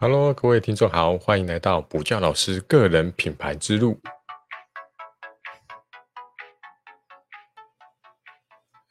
Hello，各位听众好，欢迎来到补教老师个人品牌之路。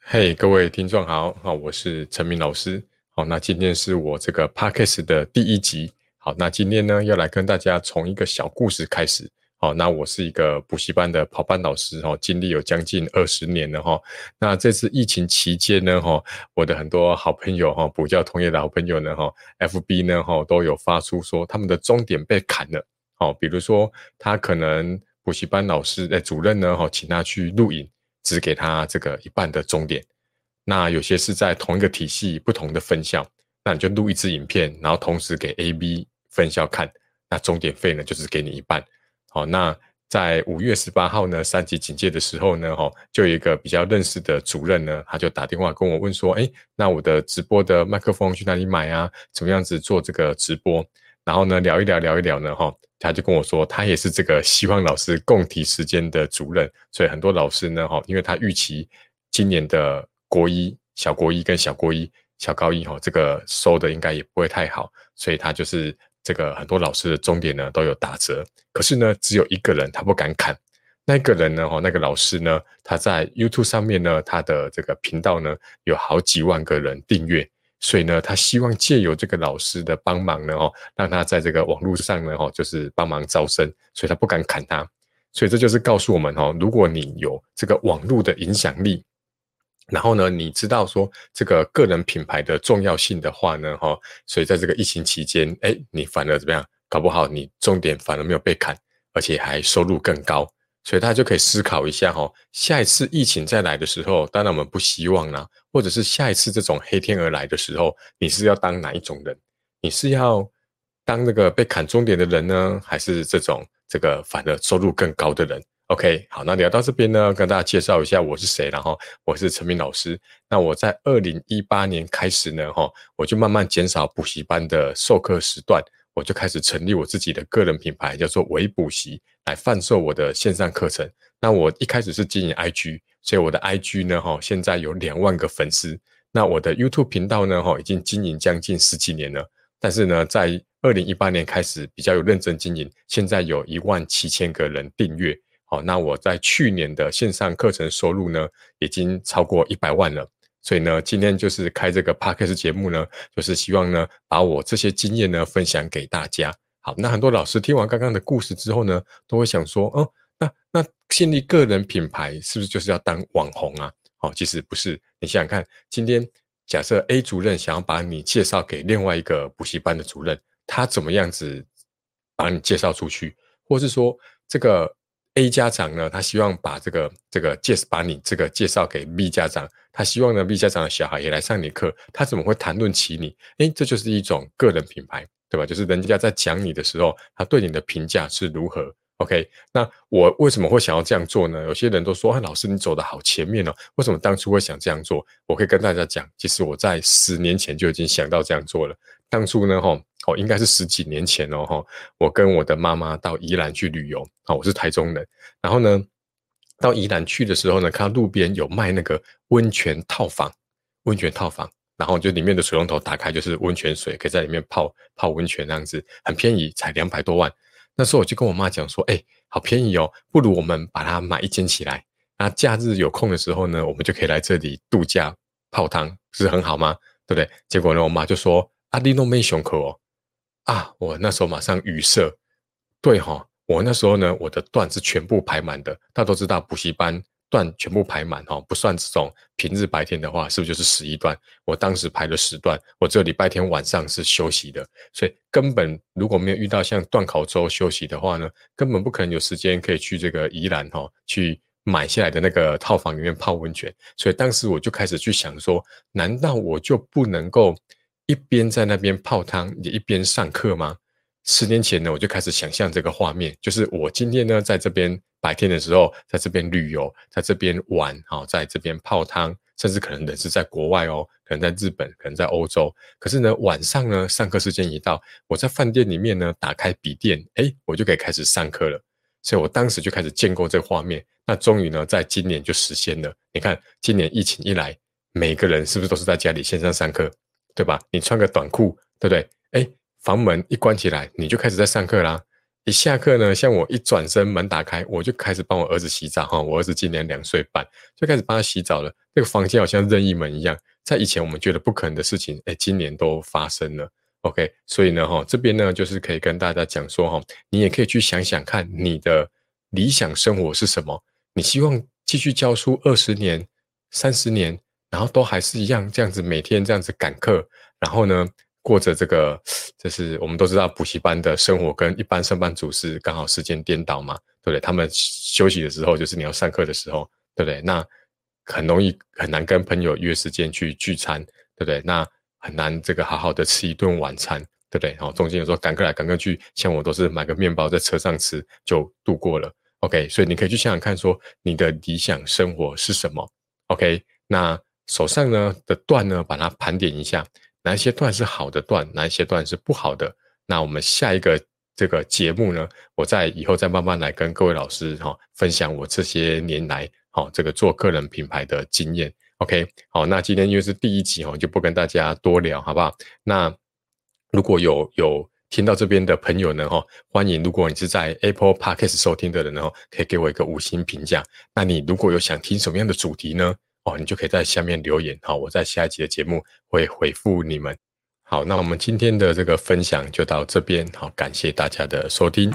嘿，各位听众好，好，我是陈明老师。好，那今天是我这个 Podcast 的第一集。好，那今天呢，要来跟大家从一个小故事开始。好，那我是一个补习班的跑班老师，哈，经历有将近二十年了，哈。那这次疫情期间呢，哈，我的很多好朋友，哈，补教同业的好朋友呢，哈，FB 呢，哈，都有发出说他们的终点被砍了，哦，比如说他可能补习班老师诶主任呢，哈，请他去录影，只给他这个一半的终点。那有些是在同一个体系不同的分校，那你就录一支影片，然后同时给 A、B 分校看，那终点费呢，就是给你一半。好，那在五月十八号呢，三级警戒的时候呢，哈，就有一个比较认识的主任呢，他就打电话跟我问说，哎，那我的直播的麦克风去哪里买啊？怎么样子做这个直播？然后呢，聊一聊，聊一聊呢，哈，他就跟我说，他也是这个希望老师共体时间的主任，所以很多老师呢，哈，因为他预期今年的国一、小国一跟小国一、小高一，哈，这个收的应该也不会太好，所以他就是。这个很多老师的终点呢都有打折，可是呢只有一个人他不敢砍，那个人呢哦那个老师呢他在 YouTube 上面呢他的这个频道呢有好几万个人订阅，所以呢他希望借由这个老师的帮忙呢哦让他在这个网络上呢哦就是帮忙招生，所以他不敢砍他，所以这就是告诉我们哦如果你有这个网络的影响力。然后呢，你知道说这个个人品牌的重要性的话呢，哈，所以在这个疫情期间，哎，你反而怎么样？搞不好你重点反而没有被砍，而且还收入更高，所以大家就可以思考一下哈，下一次疫情再来的时候，当然我们不希望啦，或者是下一次这种黑天鹅来的时候，你是要当哪一种人？你是要当那个被砍终点的人呢，还是这种这个反而收入更高的人？OK，好，那聊到这边呢，跟大家介绍一下我是谁，然后我是陈明老师。那我在二零一八年开始呢，哈，我就慢慢减少补习班的授课时段，我就开始成立我自己的个人品牌，叫做微补习，来贩售我的线上课程。那我一开始是经营 IG，所以我的 IG 呢，哈，现在有两万个粉丝。那我的 YouTube 频道呢，哈，已经经营将近十几年了，但是呢，在二零一八年开始比较有认真经营，现在有一万七千个人订阅。好，那我在去年的线上课程收入呢，已经超过一百万了。所以呢，今天就是开这个 podcast 节目呢，就是希望呢，把我这些经验呢分享给大家。好，那很多老师听完刚刚的故事之后呢，都会想说，哦，那那建立个人品牌是不是就是要当网红啊？好，其实不是。你想想看，今天假设 A 主任想要把你介绍给另外一个补习班的主任，他怎么样子把你介绍出去，或是说这个？A 家长呢，他希望把这个这个介把你这个介绍给 B 家长，他希望呢 B 家长的小孩也来上你课，他怎么会谈论起你？诶，这就是一种个人品牌，对吧？就是人家在讲你的时候，他对你的评价是如何？OK，那我为什么会想要这样做呢？有些人都说，哎，老师你走的好前面哦，为什么当初会想这样做？我可以跟大家讲，其实我在十年前就已经想到这样做了。当初呢，哈。哦，应该是十几年前哦，哈，我跟我的妈妈到宜兰去旅游，哦，我是台中人，然后呢，到宜兰去的时候呢，看到路边有卖那个温泉套房，温泉套房，然后就里面的水龙头打开就是温泉水，可以在里面泡泡温泉，那样子很便宜，才两百多万。那时候我就跟我妈讲说，哎，好便宜哦，不如我们把它买一间起来，那假日有空的时候呢，我们就可以来这里度假泡汤，是很好吗？对不对？结果呢，我妈就说，阿弟都没胸口哦。啊！我那时候马上语塞，对哈，我那时候呢，我的段是全部排满的。大家都知道，补习班段全部排满哈，不算这种平日白天的话，是不是就是十一段？我当时排了十段，我只有礼拜天晚上是休息的，所以根本如果没有遇到像段考周休息的话呢，根本不可能有时间可以去这个宜兰哈，去买下来的那个套房里面泡温泉。所以当时我就开始去想说，难道我就不能够？一边在那边泡汤，也一边上课吗？十年前呢，我就开始想象这个画面，就是我今天呢，在这边白天的时候，在这边旅游，在这边玩，好，在这边泡汤，甚至可能人是在国外哦，可能在日本，可能在欧洲。可是呢，晚上呢，上课时间一到，我在饭店里面呢，打开笔电，哎，我就可以开始上课了。所以我当时就开始建构这个画面。那终于呢，在今年就实现了。你看，今年疫情一来，每个人是不是都是在家里线上上课？对吧？你穿个短裤，对不对？哎，房门一关起来，你就开始在上课啦。一下课呢，像我一转身门打开，我就开始帮我儿子洗澡哈。我儿子今年两岁半，就开始帮他洗澡了。这个房间好像任意门一样，在以前我们觉得不可能的事情，哎，今年都发生了。OK，所以呢，哈，这边呢就是可以跟大家讲说哈，你也可以去想想看，你的理想生活是什么？你希望继续教书二十年、三十年，然后都还是一样这样子每天这样子赶课，然后呢？过着这个，就是我们都知道补习班的生活跟一般上班族是刚好时间颠倒嘛，对不对？他们休息的时候就是你要上课的时候，对不对？那很容易很难跟朋友约时间去聚餐，对不对？那很难这个好好的吃一顿晚餐，对不对？然后中间有时候赶课来赶课去，像我都是买个面包在车上吃就度过了。OK，所以你可以去想想看，说你的理想生活是什么？OK，那手上呢的段呢，把它盘点一下。哪一些段是好的段，哪一些段是不好的？那我们下一个这个节目呢，我在以后再慢慢来跟各位老师哈分享我这些年来好这个做个人品牌的经验。OK，好，那今天因为是第一集哈，就不跟大家多聊，好不好？那如果有有听到这边的朋友呢哈，欢迎如果你是在 Apple Podcast 收听的人呢，可以给我一个五星评价。那你如果有想听什么样的主题呢？哦，你就可以在下面留言，好，我在下一集的节目会回复你们。好，那我们今天的这个分享就到这边，好，感谢大家的收听。